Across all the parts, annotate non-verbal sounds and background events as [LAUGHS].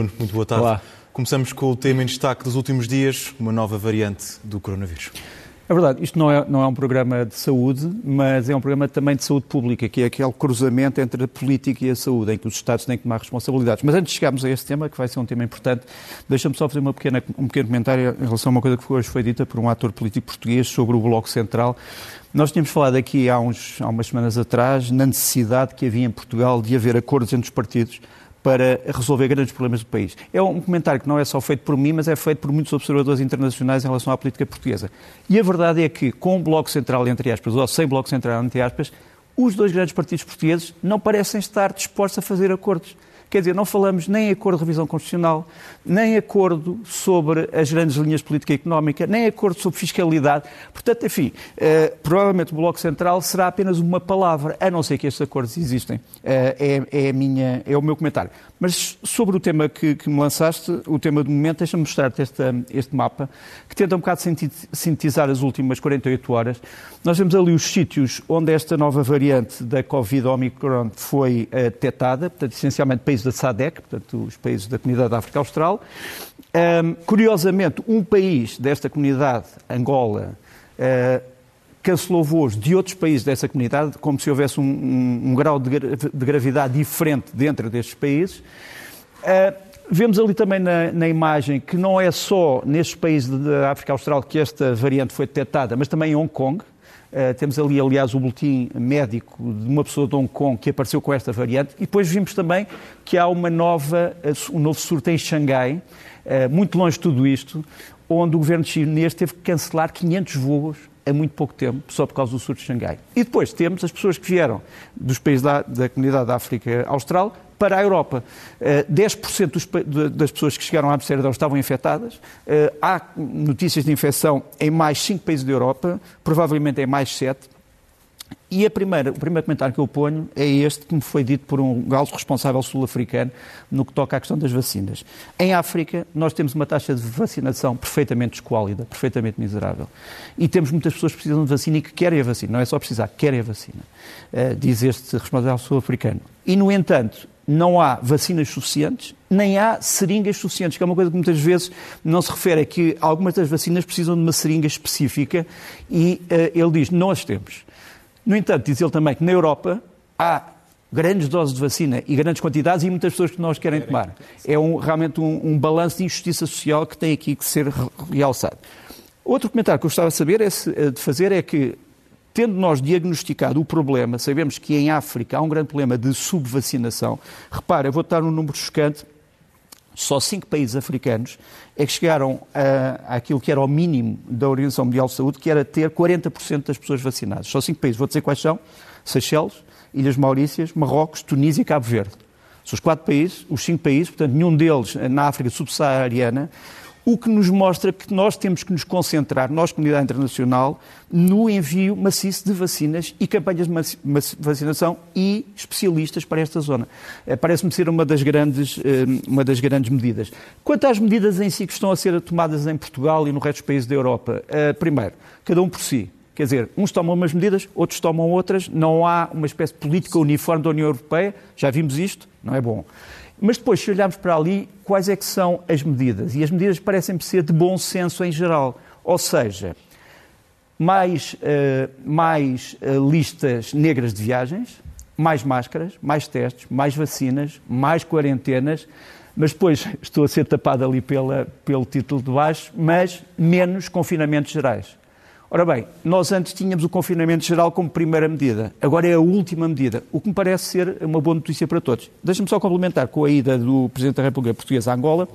Nuno, muito boa tarde. Olá. Começamos com o tema em destaque dos últimos dias, uma nova variante do coronavírus. É verdade, isto não é, não é um programa de saúde, mas é um programa também de saúde pública, que é aquele cruzamento entre a política e a saúde, em que os Estados têm que tomar responsabilidades. Mas antes de chegarmos a este tema, que vai ser um tema importante, deixa-me só fazer uma pequena, um pequeno comentário em relação a uma coisa que hoje foi dita por um ator político português sobre o Bloco Central. Nós tínhamos falado aqui há, uns, há umas semanas atrás na necessidade que havia em Portugal de haver acordos entre os partidos para resolver grandes problemas do país. É um comentário que não é só feito por mim, mas é feito por muitos observadores internacionais em relação à política portuguesa. E a verdade é que, com o Bloco Central, entre aspas, ou sem Bloco Central, entre aspas, os dois grandes partidos portugueses não parecem estar dispostos a fazer acordos. Quer dizer, não falamos nem em acordo de revisão constitucional, nem acordo sobre as grandes linhas de política económica, nem acordo sobre fiscalidade. Portanto, enfim, eh, provavelmente o Bloco Central será apenas uma palavra, a não ser que estes acordos existem. Eh, é, é, minha, é o meu comentário. Mas sobre o tema que, que me lançaste, o tema do momento, deixa-me mostrar-te este, este mapa, que tenta um bocado sintetizar as últimas 48 horas. Nós temos ali os sítios onde esta nova variante da Covid-Omicron foi uh, detectada, portanto, essencialmente países da SADEC, portanto, os países da Comunidade da África Austral. Um, curiosamente, um país desta comunidade, Angola, uh, cancelou voos de outros países dessa comunidade, como se houvesse um, um, um grau de, de, gravidade diferente dentro destes países. Uh, vemos ali também na, na, imagem que não é só nestes países da África Austral que esta variante foi detectada, mas também em Hong Kong. Uh, temos ali, aliás, o boletim médico de uma pessoa de Hong Kong que apareceu com esta variante. E depois vimos também que há uma nova, um novo surto em Xangai, uh, muito longe de tudo isto, onde o governo chinês teve que cancelar 500 voos há muito pouco tempo, só por causa do surto de Xangai. E depois temos as pessoas que vieram dos países da, da comunidade da África Austral para a Europa. 10% dos, das pessoas que chegaram a Amsterdão estavam infectadas. Há notícias de infecção em mais 5 países da Europa, provavelmente em mais 7. E a primeira, o primeiro comentário que eu ponho é este que me foi dito por um alto responsável sul-africano no que toca à questão das vacinas. Em África, nós temos uma taxa de vacinação perfeitamente esquálida, perfeitamente miserável. E temos muitas pessoas que precisam de vacina e que querem a vacina. Não é só precisar, querem a vacina, uh, diz este responsável sul-africano. E, no entanto, não há vacinas suficientes, nem há seringas suficientes, que é uma coisa que muitas vezes não se refere, é que algumas das vacinas precisam de uma seringa específica e uh, ele diz, as temos. No entanto, diz ele também que na Europa há grandes doses de vacina e grandes quantidades e muitas pessoas que nós querem tomar. É um, realmente um, um balanço de injustiça social que tem aqui que ser realçado. Outro comentário que eu gostava de, saber é, de fazer é que, tendo nós diagnosticado o problema, sabemos que em África há um grande problema de subvacinação. Repara, eu vou dar um número chocante. Só cinco países africanos é que chegaram a, àquilo que era o mínimo da Organização Mundial de Saúde, que era ter 40% das pessoas vacinadas. Só cinco países. Vou dizer quais são. Seychelles, Ilhas Maurícias, Marrocos, Tunísia e Cabo Verde. São os quatro países, os cinco países, portanto, nenhum deles na África subsaariana, o que nos mostra que nós temos que nos concentrar, nós, comunidade internacional, no envio maciço de vacinas e campanhas de vacinação e especialistas para esta zona. Eh, parece-me ser uma das, grandes, eh, uma das grandes medidas. Quanto às medidas em si que estão a ser tomadas em Portugal e no resto dos países da Europa, eh, primeiro, cada um por si. Quer dizer, uns tomam umas medidas, outros tomam outras, não há uma espécie de política uniforme da União Europeia, já vimos isto, não é bom. Mas depois, se olharmos para ali, quais é que são as medidas? E as medidas parecem ser de bom senso em geral. Ou seja, mais, uh, mais uh, listas negras de viagens, mais máscaras, mais testes, mais vacinas, mais quarentenas, mas depois [LAUGHS] estou a ser tapado ali pela, pelo título de baixo, mas menos confinamentos gerais. Ora bem, nós antes tínhamos o confinamento geral como primeira medida, agora é a última medida, o que me parece ser uma boa notícia para todos. Deixa-me só complementar com a ida do Presidente da República Portuguesa a Angola.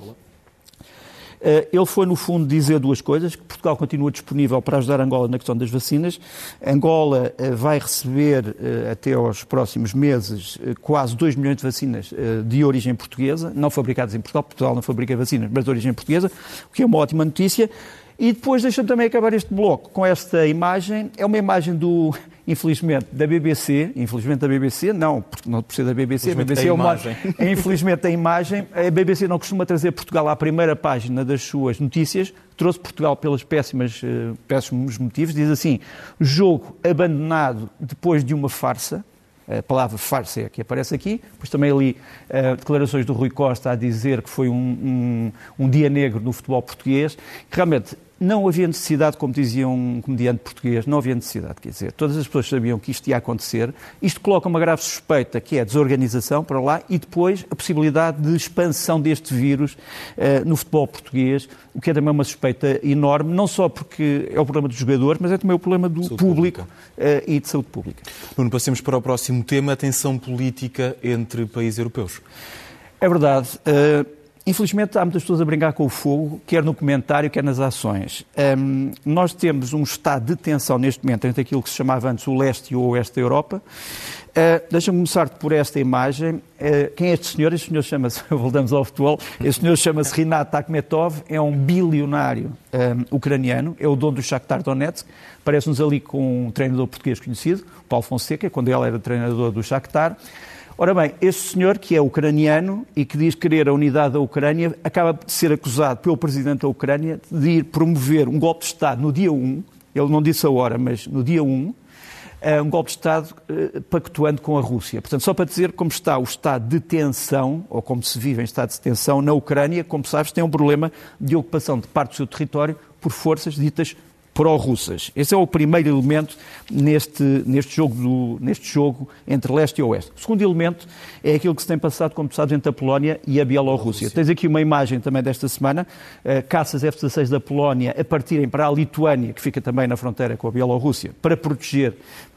Eh, ele foi, no fundo, dizer duas coisas: que Portugal continua disponível para ajudar Angola na questão das vacinas. Angola eh, vai receber, eh, até aos próximos meses, quase 2 milhões de vacinas de origem portuguesa, não fabricadas em Portugal. Portugal não fabrica vacinas, mas de origem portuguesa, o que é uma ótima notícia. E depois deixa-me também acabar este bloco com esta imagem. É uma imagem do, [LAUGHS] infelizmente, da BBC. Infelizmente da BBC, não, porque não por ser da BBC. A BBC é uma imagem. [LAUGHS] É, infelizmente a imagem. A BBC não costuma trazer Portugal à primeira página das suas notícias. Trouxe Portugal pelos péssimas, uh, péssimos motivos. Diz assim: jogo abandonado depois de uma farsa. a palavra farsa é que aparece aqui, pois também ali uh, declarações do Rui Costa a dizer que foi um, um, um dia negro no futebol português, que realmente não havia necessidade, como dizia um comediante português, não havia necessidade, quer dizer, todas as pessoas sabiam que isto ia acontecer. Isto coloca uma grave suspeita, que é a desorganização para lá, e depois a possibilidade de expansão deste vírus uh, no futebol português, o que é também uma suspeita enorme, não só porque é o problema dos jogadores, mas é também o problema do saúde público uh, e de saúde pública. Nuno, passemos para o próximo tema, a tensão política entre países europeus. É verdade. Uh, Infelizmente, há muitas pessoas a brincar com o fogo, quer no comentário, quer nas ações. Um, nós temos um estado de tensão neste momento entre aquilo que se chamava antes o leste e o oeste da Europa. Uh, Deixa-me começar por esta imagem. Uh, quem é este senhor? Este senhor chama-se, [LAUGHS] voltamos ao futebol, este senhor chama-se Rinat Akhmetov, é um bilionário um, ucraniano, é o dono do Shakhtar Donetsk, parece-nos ali com um treinador português conhecido, Paulo Fonseca, quando ele era treinador do Shakhtar. Ora bem, este senhor, que é ucraniano e que diz querer a unidade da Ucrânia, acaba de ser acusado pelo presidente da Ucrânia de ir promover um golpe de Estado no dia 1, ele não disse a hora, mas no dia 1, eh, um golpe de Estado uh, pactuando com a Rússia. Portanto, só para dizer como está o estado de tensão, ou como se vive em estado de tensão na Ucrânia, como sabes, tem um problema de ocupação de parte do seu território por forças ditas pró-russas. Esse é o primeiro elemento neste, neste, jogo do, neste jogo entre leste e oeste. O segundo elemento é aquilo que se tem passado, como sabes, entre a Polónia e a Bielorrússia. Tens aqui uma imagem também desta semana, uh, caças F-16 da Polónia a partirem para a Lituânia, que fica também na fronteira com a Bielorrússia, para proteger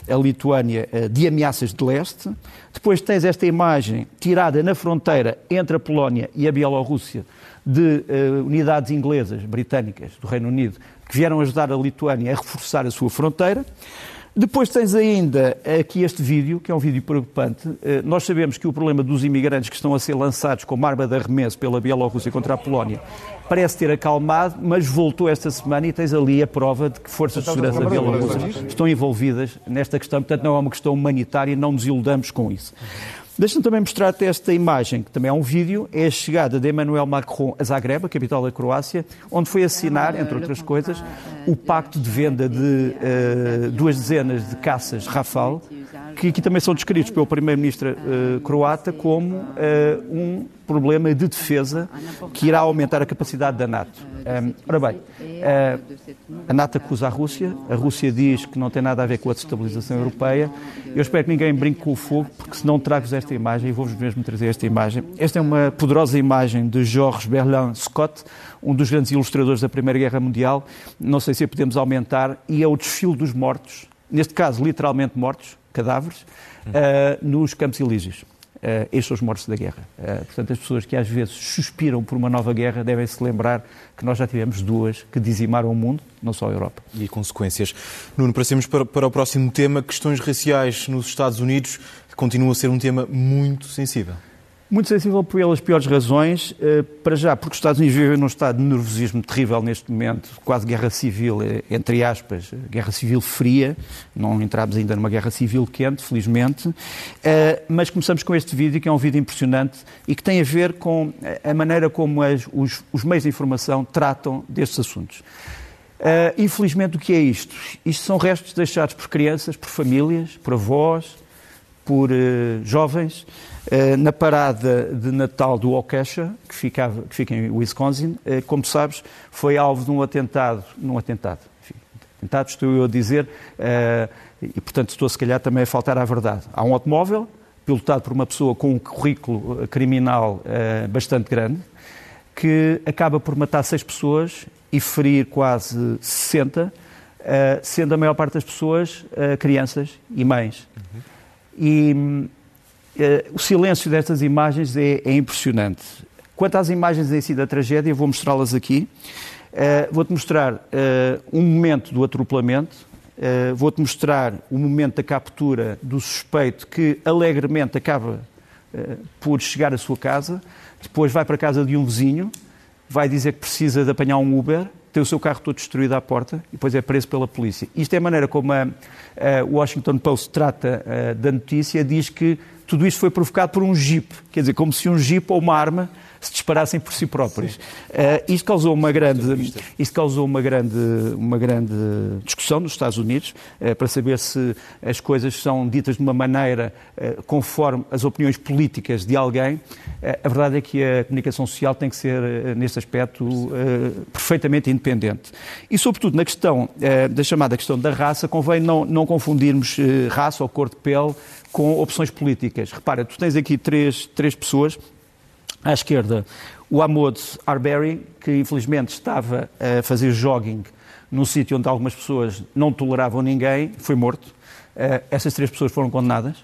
a Lituânia uh, de ameaças de leste. Depois tens esta imagem tirada na fronteira entre a Polónia e a Bielorrússia de uh, unidades inglesas, britânicas, do Reino Unido, que vieram ajudar a Lituânia a reforçar a sua fronteira. Depois tens ainda aqui este vídeo, que é um vídeo preocupante. Eh, nós sabemos que o problema dos imigrantes que estão a ser lançados como arma de arremesso pela Bielorrússia contra a Polónia parece ter acalmado, mas voltou esta semana e tens ali a prova de que forças de segurança bielorrussas estão envolvidas nesta questão. Portanto, não é uma questão humanitária, não nos iludamos com isso. Deixa-me também mostrar-te esta imagem, que também é um vídeo, é a chegada de Emmanuel Macron a Zagreb, a capital da Croácia, onde foi assinar, entre outras coisas, o pacto de venda de uh, duas dezenas de caças Rafale, que aqui também são descritos pelo primeiro-ministro uh, croata como uh, um problema de defesa que irá aumentar a capacidade da NATO. Um, ora bem, uh, a NATO acusa a Rússia, a Rússia diz que não tem nada a ver com a destabilização europeia. Eu espero que ninguém brinque com o fogo, porque se não trago-vos esta imagem, e vou-vos mesmo trazer esta imagem. Esta é uma poderosa imagem de Georges Berlin Scott, um dos grandes ilustradores da Primeira Guerra Mundial. Não sei se a podemos aumentar, e é o desfile dos mortos, neste caso literalmente mortos, cadáveres, uh, nos Campos Elíseos. Uh, estes são os mortos da guerra. Uh, portanto, as pessoas que às vezes suspiram por uma nova guerra devem se lembrar que nós já tivemos duas que dizimaram o mundo, não só a Europa. E consequências. Nuno, passemos para, para o próximo tema, questões raciais nos Estados Unidos, que continua a ser um tema muito sensível. Muito sensível pelas piores razões. Eh, para já, porque os Estados Unidos vivem num estado de nervosismo terrível neste momento, quase guerra civil, eh, entre aspas, guerra civil fria. Não entramos ainda numa guerra civil quente, felizmente. Eh, mas começamos com este vídeo, que é um vídeo impressionante e que tem a ver com a maneira como as, os, os meios de informação tratam destes assuntos. infelizmente, o que é isto? Isto são restos deixados por crianças, por famílias, por avós, por jovens na parada de Natal do Waukesha, que, ficava, que fica em Wisconsin, eh, como sabes, foi alvo de um atentado, num atentado, enfim, atentado estou eu a dizer, eh, e portanto estou se calhar também a faltar à verdade. Há um automóvel, pilotado por uma pessoa com um currículo criminal bastante grande, que acaba por matar seis pessoas e ferir quase 60, sendo a maior parte das pessoas crianças e mães. Uhum. E eh, o silêncio destas imagens é, é, impressionante. Quanto às imagens em si da tragédia, vou mostrá-las aqui. Uh, Vou-te mostrar uh, um momento do atropelamento, uh, vou-te mostrar o momento da captura do suspeito que alegremente acaba por chegar à sua casa, depois vai para a casa de um vizinho, vai dizer que precisa de apanhar um Uber, tem o seu carro todo destruído à porta e depois é preso pela polícia. Isto é a maneira como a, a Washington Post trata da notícia, diz que tudo isto foi provocado por um jeep, quer dizer, como se um jeep ou uma arma se disparassem por si próprios. Uh, isto causou uma grande, isto causou uma grande, uma grande discussão nos Estados Unidos uh, para saber se as coisas são ditas de uma maneira uh, conforme as opiniões políticas de alguém. a verdade é que a comunicação social tem que ser, nesse aspecto, perfeitamente independente. E, sobretudo, na questão da chamada questão da raça, convém não, não confundirmos raça ou cor de pele com opções políticas. Repara, tu tens aqui três, três pessoas à esquerda, o Amod Arbery, que infelizmente estava a fazer jogging num sítio onde algumas pessoas não toleravam ninguém, foi morto. Eh, essas três pessoas foram condenadas.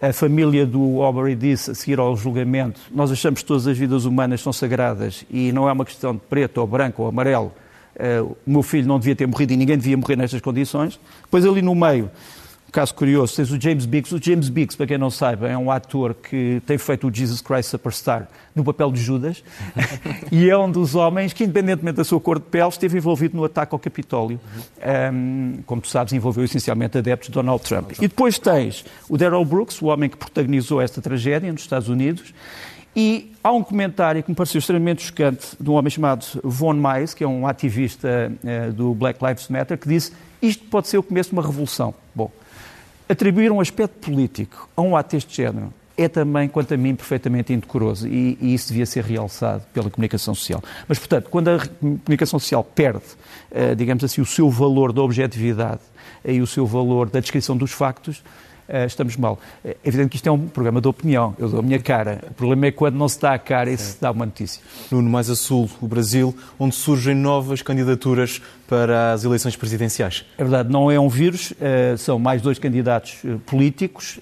A família do Aubrey disse, a seguir ao julgamento, nós achamos que todas as vidas humanas são sagradas e não é uma questão de preto ou branco ou amarelo. Eh, o meu filho não devia ter morrido e ninguém devia morrer nestas condições. Depois ali no meio caso curioso, tens o James Biggs. O James Biggs, para quem não saiba, é um ator que tem feito o Jesus Christ Superstar no papel de Judas [LAUGHS] e é um dos homens que, independentemente da sua cor de pele, esteve envolvido no ataque ao Capitólio. Um, como tu sabes, envolveu essencialmente adeptos de Donald Trump. E depois tens o Daryl Brooks, o homem que protagonizou esta tragédia nos Estados Unidos. E há um comentário que me pareceu extremamente chocante de um homem chamado Von Mais, que é um ativista uh, do Black Lives Matter, que disse isto pode ser o começo de uma revolução. Bom, Atribuir um aspecto político a um ato deste género é também, quanto a mim, perfeitamente indecoroso e, e, isso devia ser realçado pela comunicação social. Mas, portanto, quando a comunicação social perde, uh, digamos assim, o seu valor da objetividade e o seu valor da descrição dos factos, estamos mal. É evidente que isto é um programa de opinião, eu dou a minha cara. O problema é quando não se dá a cara e se dá uma notícia. Nuno, mais a sul, o Brasil, onde surgem novas candidaturas para as eleições presidenciais. É verdade, não é um vírus, uh, são mais dois candidatos uh, políticos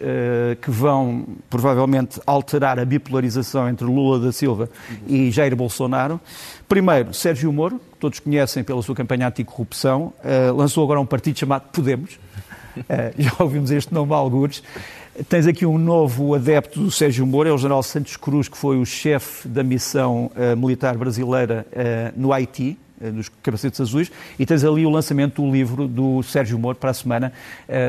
que vão provavelmente alterar a bipolarização entre Lula da Silva e Jair Bolsonaro. Primeiro, Sérgio Moro, que todos conhecem pela sua campanha anticorrupção, lançou agora um partido chamado Podemos, [LAUGHS] já ouvimos este nome há alguns. Tens aqui um novo adepto do Sérgio Moro, é o general Santos Cruz, que foi o chefe da missão uh, militar brasileira uh, no Haiti, dos capacetes azuis, e tens ali o lançamento do livro do Sérgio Moro para a semana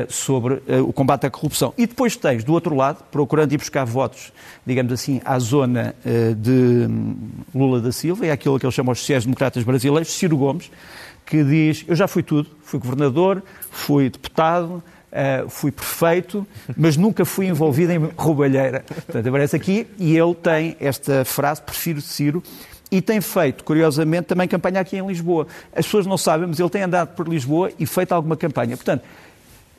sobre o combate à corrupção. E depois tens, do outro lado, procurando ir buscar votos, digamos assim, à zona de hum, Lula da Silva, é aquilo que eles chamam os sociais-democratas brasileiros, Ciro Gomes, que diz: Eu já fui tudo, fui governador, fui deputado, Uh, fui prefeito, mas nunca fui envolvido em roubalheira. Portanto, aparece aqui e ele tem esta frase, prefiro Ciro, e tem feito, curiosamente, também campanha aqui em Lisboa. As pessoas não sabem, mas ele tem andado por Lisboa e feito alguma campanha. Portanto,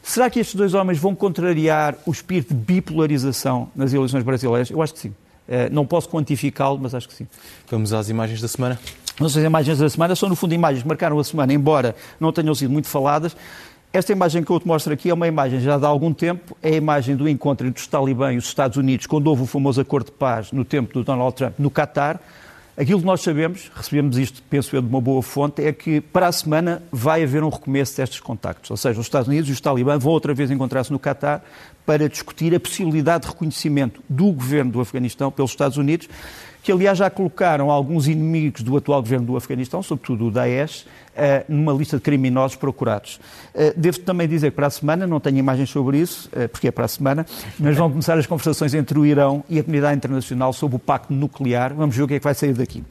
será que estes dois homens vão contrariar o espírito de bipolarização nas eleições brasileiras? Eu acho que sim. Uh, não posso quantificá-lo, mas acho que sim. Vamos às imagens da semana. As imagens da semana são, no fundo, imagens que marcaram a semana, embora não tenham sido muito faladas. Esta imagem que eu te mostro aqui é uma imagem já de há algum tempo, é a imagem do encontro entre os talibã e os Estados Unidos, quando houve o famoso acordo de paz no tempo do Donald Trump no Catar. Aquilo que nós sabemos, recebemos isto, penso eu, de uma boa fonte, é que para a semana vai haver um recomeço destes contactos. Ou seja, os Estados Unidos e os talibã vão outra vez encontrar-se no Catar para discutir a possibilidade de reconhecimento do governo do Afeganistão pelos Estados Unidos que aliás já colocaram alguns inimigos do atual governo do Afeganistão, sobretudo o Daesh, eh, numa lista de criminosos procurados. Eh, devo também dizer que para a semana, não tenho imagens sobre isso, eh, porque é para a semana, mas vão começar as conversações entre o Irão e a comunidade internacional sobre o pacto nuclear. Vamos ver o que é que vai sair daqui.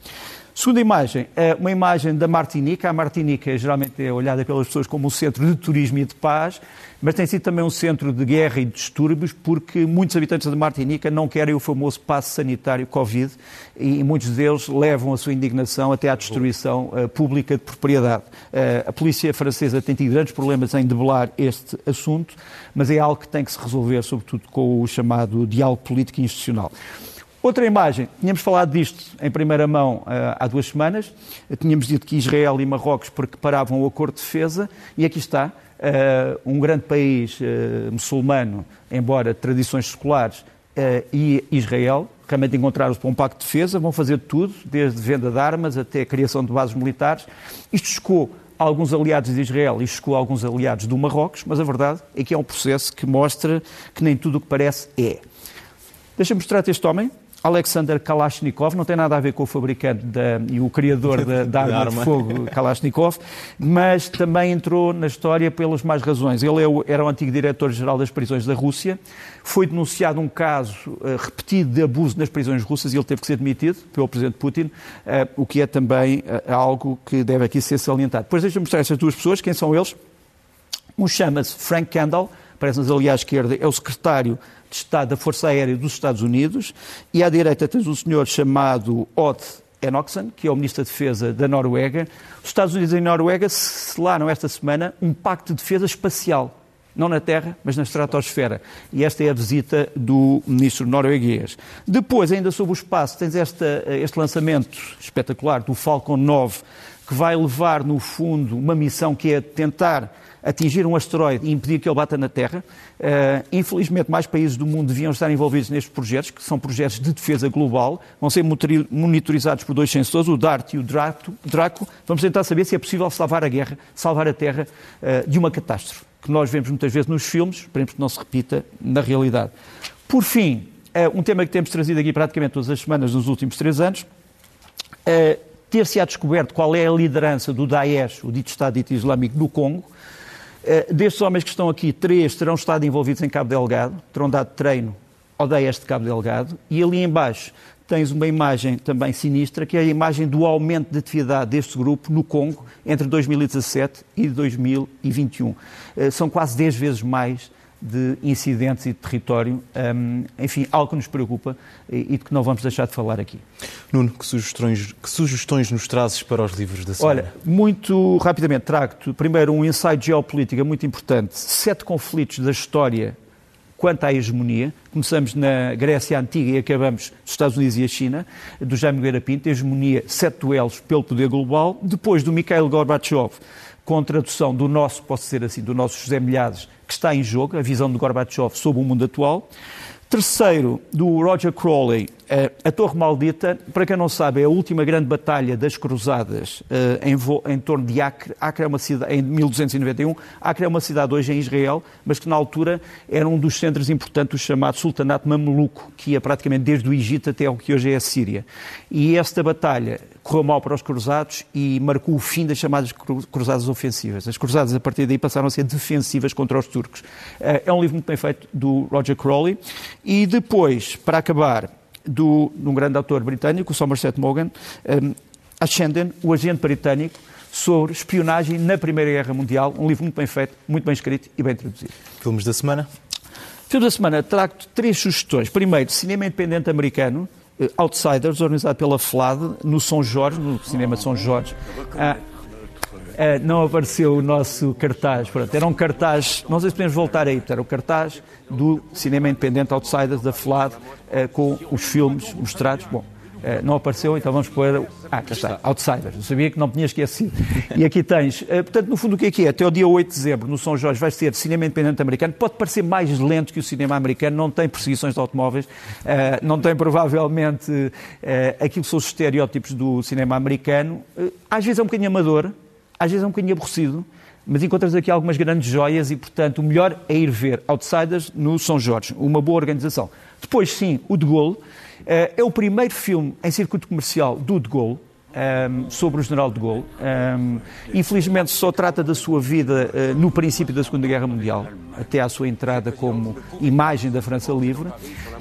Segunda imagem, é uma imagem da Martinica. A Martinica geralmente é olhada pelas pessoas como um centro de turismo e de paz, mas tem sido também um centro de guerra e de distúrbios, porque muitos habitantes da Martinica não querem o famoso passe sanitário Covid e muitos deles levam a sua indignação até à destruição uh, pública de propriedade. Uh, a polícia francesa tem tido grandes problemas em debelar este assunto, mas é algo que tem que se resolver, sobretudo com o chamado diálogo político e institucional. Outra imagem, tínhamos falado disto em primeira mão uh, há duas semanas, tínhamos dito que Israel e Marrocos preparavam o acordo de defesa. E aqui está, uh, um grande país uh, muçulmano, embora de tradições seculares, e Israel, realmente encontraram-se para um pacto de defesa, vão fazer tudo, desde venda de armas até a criação de bases militares. Isto chocou alguns aliados de Israel e chocou alguns aliados do Marrocos, mas a verdade é que é um processo que mostra que nem tudo o que parece é. Deixa-me mostrar-te este homem, Alexander Kalashnikov, não tem nada a ver com o fabricante da, e o criador da, da [LAUGHS] arma, arma, de fogo Kalashnikov, mas também entrou na história pelas mais razões. Ele é era o antigo diretor-geral das prisões da Rússia, foi denunciado um caso uh, repetido de abuso nas prisões russas e ele teve que ser demitido pelo presidente Putin, uh, o que é também uh, algo que deve aqui ser salientado. Depois deixa-me mostrar estas duas pessoas, quem são eles? Um chama-se Frank Kendall, parece-nos ali à esquerda, é o secretário de Estado da Força Aérea dos Estados Unidos, e à direita tens um senhor chamado Odd Enoksen, que é o Ministro da Defesa da Noruega. Os Estados Unidos e a Noruega selaram esta semana um pacto de defesa espacial, não na Terra, mas na estratosfera. E esta é a visita do Ministro norueguês. Depois, ainda sobre o espaço, tens esta, este lançamento espetacular do Falcon 9, que vai levar, no fundo, uma missão que é tentar atingir um asteroide e impedir que ele bata na Terra. Uh, infelizmente, mais países do mundo deviam estar envolvidos nestes projetos, que são projetos de defesa global. Vão ser monitorizados por dois sensores, o DART e o DRACO. Vamos tentar saber se é possível salvar a guerra, salvar a Terra uh, de uma catástrofe, que nós vemos muitas vezes nos filmes, esperemos que não se repita na realidade. Por fim, uh, um tema que temos trazido aqui praticamente todas as semanas nos últimos três anos, ter-se-á descoberto qual é a liderança do Daesh, o dito Estado Islâmico, no Congo, destes homens que estão aqui, três terão estado envolvidos em Cabo Delgado, terão dado treino ao DAES de Cabo Delgado, e ali embaixo tens uma imagem também sinistra, que é a imagem do aumento de atividade deste grupo no Congo entre 2017 e 2021. Eh, são quase 10 vezes mais de incidentes e de território, um, enfim, algo que nos preocupa e, e de que não vamos deixar de falar aqui. Nuno, que sugestões, que sugestões nos trazes para os livros da semana? Olha, muito rapidamente trago-te primeiro um insight geopolítica muito importante, sete conflitos da história quanto à hegemonia. Começamos na Grécia Antiga e acabamos nos Estados Unidos e a China, do Jaime Nogueira Pinto, hegemonia, sete duelos pelo poder global. Depois do Mikhail Gorbachev, com tradução do nosso, posso dizer assim, do nosso José Milhares, que está em jogo, a visão de Gorbachev sobre o mundo atual. Terceiro, do Roger Crowley, a Torre Maldita, para quem não sabe, é a última grande batalha das Cruzadas eh, em, em torno de Acre. Acre é uma cidade, em 1291. Acre é uma cidade hoje em Israel, mas que na altura era um dos centros importantes do chamado Sultanato Mameluco, que ia praticamente desde o Egito até o que hoje é a Síria. E esta batalha correu mal para os cruzados e marcou o fim das chamadas cruzadas ofensivas. As cruzadas, a partir daí, passaram a ser defensivas contra os turcos. Eh, é um livro muito bem feito do Roger Crowley. E depois, para acabar, do, de um grande autor britânico, o Somerset Maugham, um, Ascendant, o agente britânico, sobre espionagem na Primeira Guerra Mundial. Um livro muito bem feito, muito bem escrito e bem traduzido. Filmes da semana? Filmes da semana, trago-te três sugestões. Primeiro, cinema independente americano, uh, Outsiders, organizado pela FLAD, no São Jorge, no cinema São Jorge. Uh, uh, não apareceu o nosso cartaz. Pronto, era um cartaz, não sei se podemos voltar aí, era o cartaz do cinema independente Outsiders, da FLAD, com os filmes mostrados. Bom, Uh, não apareceu, então vamos pôr. Ah, cá está, Outsiders. Eu sabia que não tinha esquecido. e aqui tens. Uh, portanto, no fundo, o que é que é? Até o dia 8 de dezembro, no São Jorge, vai ser cinema independente americano. Pode parecer mais lento que o cinema americano, não tem perseguições de automóveis, não tem provavelmente aquilo que são os estereótipos do cinema americano. às vezes é um bocadinho amador, às vezes é um bocadinho aborrecido, mas encontras aqui algumas grandes joias e, portanto, o melhor é ir ver Outsiders no São Jorge, uma boa organização. Depois, sim, o De Gaulle. Eh, é o primeiro filme em circuito comercial do De Gaulle, um, ehm, sobre o general de Gaulle. Um, ehm, infelizmente só trata da sua vida uh, no princípio da Segunda Guerra Mundial, até à sua entrada como imagem da França Livre.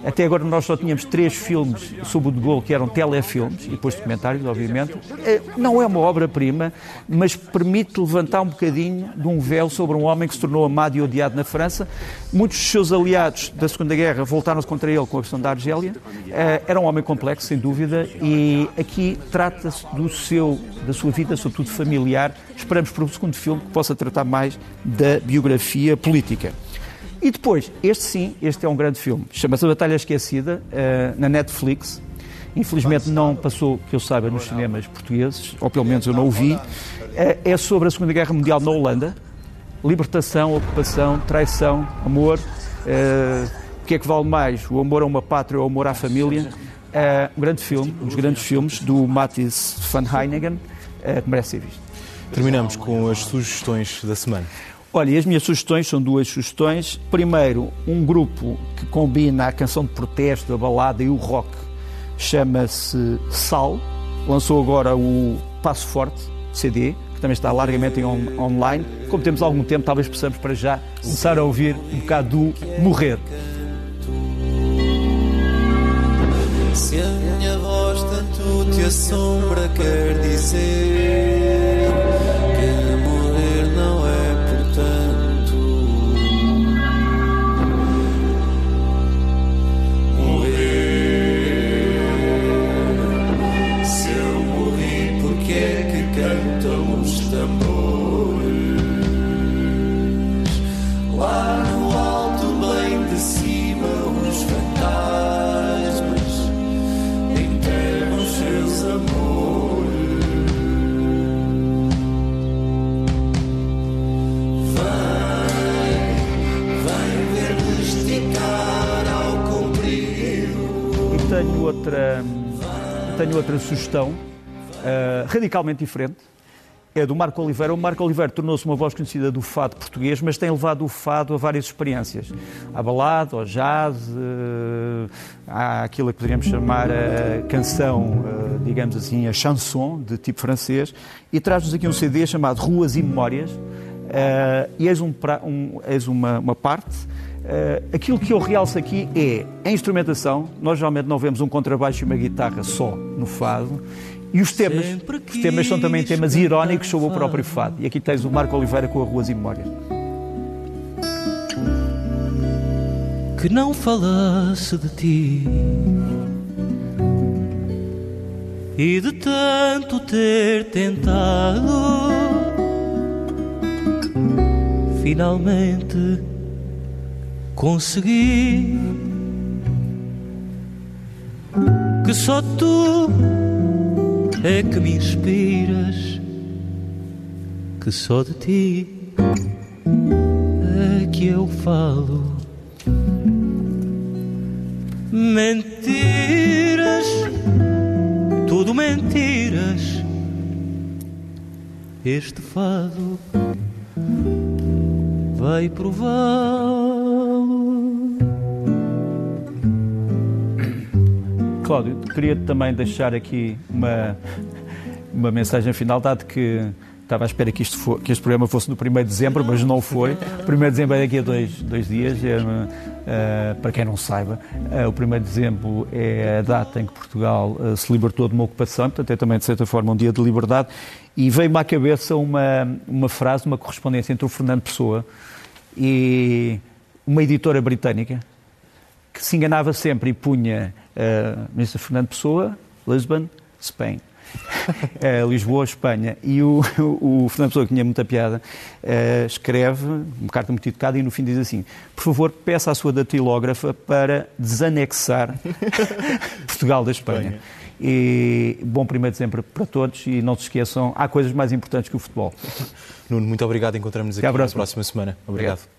Até agora nós só tínhamos três filmes sobre o de Gaulle que eram telefilmes e depois documentários, obviamente. Eh, não é uma obra-prima, mas permite levantar um bocadinho de um véu sobre um homem que se tornou amado e odiado na França. Muitos dos seus aliados da Segunda Guerra voltaram-se contra ele com a questão da Argélia. Eh, era um homem complexo, sem dúvida, e aqui trata-se do seu, da sua vida, sobretudo familiar. Esperamos para o segundo filme que possa tratar mais da biografia política. E depois, este sim, este é um grande filme. Chama-se A Batalha Esquecida, uh, na Netflix. Infelizmente não passou, que eu saiba, nos cinemas portugueses, ou pelo menos eu não o vi. Uh, é sobre a Segunda Guerra Mundial na Holanda. Libertação, ocupação, traição, amor. Uh, o que é que vale mais? O amor a uma pátria ou o amor à família? um grande filme, um dos grandes filmes do Matthias van Heiningen, que merece ser visto. Terminamos com as sugestões da semana. Olha, e as minhas sugestões são duas sugestões. Primeiro, um grupo que combina a canção de protesto, a balada e o rock, chama-se Sal, lançou agora o Passo Forte, CD, que também está largamente on online. Como temos algum tempo, talvez possamos para já começar a ouvir um bocado do Morrer. Se a minha voz tanto te assombra, quer dizer tenho outra, tenho outra sugestão, uh, radicalmente diferente. É do Marco Oliveira. O Marco Oliveira tornou-se uma voz conhecida do fado português, mas tem levado o fado a várias experiências. À balada, ao jazz, uh, há aquilo que poderíamos chamar a canção, uh, digamos assim, a chanson, de tipo francês, e traz-nos aqui um CD chamado Ruas e Memórias. Uh, e eis, um, um, uma, uma parte aquilo que eu realço aqui é a instrumentação. Nós geralmente não vemos um contrabaixo e uma guitarra só no fado. E os temas. Os temas são também temas irónicos sobre o próprio fado. E aqui tens o Marco Oliveira com a Ruas e Memórias. Que não falasse de ti e de tanto ter tentado, finalmente consegui que só tu é que me inspiras, que só de ti é que eu falo. Mentiras, tudo mentiras. Este fado vai prová-lo. Cláudio, queria também deixar aqui uma, uma mensagem final, dado que estava à espera que, isto for, que este programa fosse no 1 de dezembro, mas não foi. O 1 de dezembro é daqui a dois, dois dias, é, uh, para quem não saiba. Uh, o 1 de dezembro é a data em que Portugal uh, se libertou de uma ocupação, portanto é também, de certa forma, um dia de liberdade. E veio-me à cabeça uma, uma frase, uma correspondência entre o Fernando Pessoa e uma editora britânica que se enganava sempre e punha uh, Mr. Fernando Pessoa, Lisbon, Spain. uh, [LAUGHS] Lisboa, Espanha. E o, o, o Fernando Pessoa, que tinha muita piada, uh, escreve uma carta muito educada e no fim diz assim: por favor, peça à sua datilógrafa para desanexar [LAUGHS] Portugal da Espanha. E bom 1 de dezembro para todos e não se esqueçam, há coisas mais importantes que o futebol. Nuno, muito obrigado. Encontramos aqui na próxima semana. Obrigado. obrigado.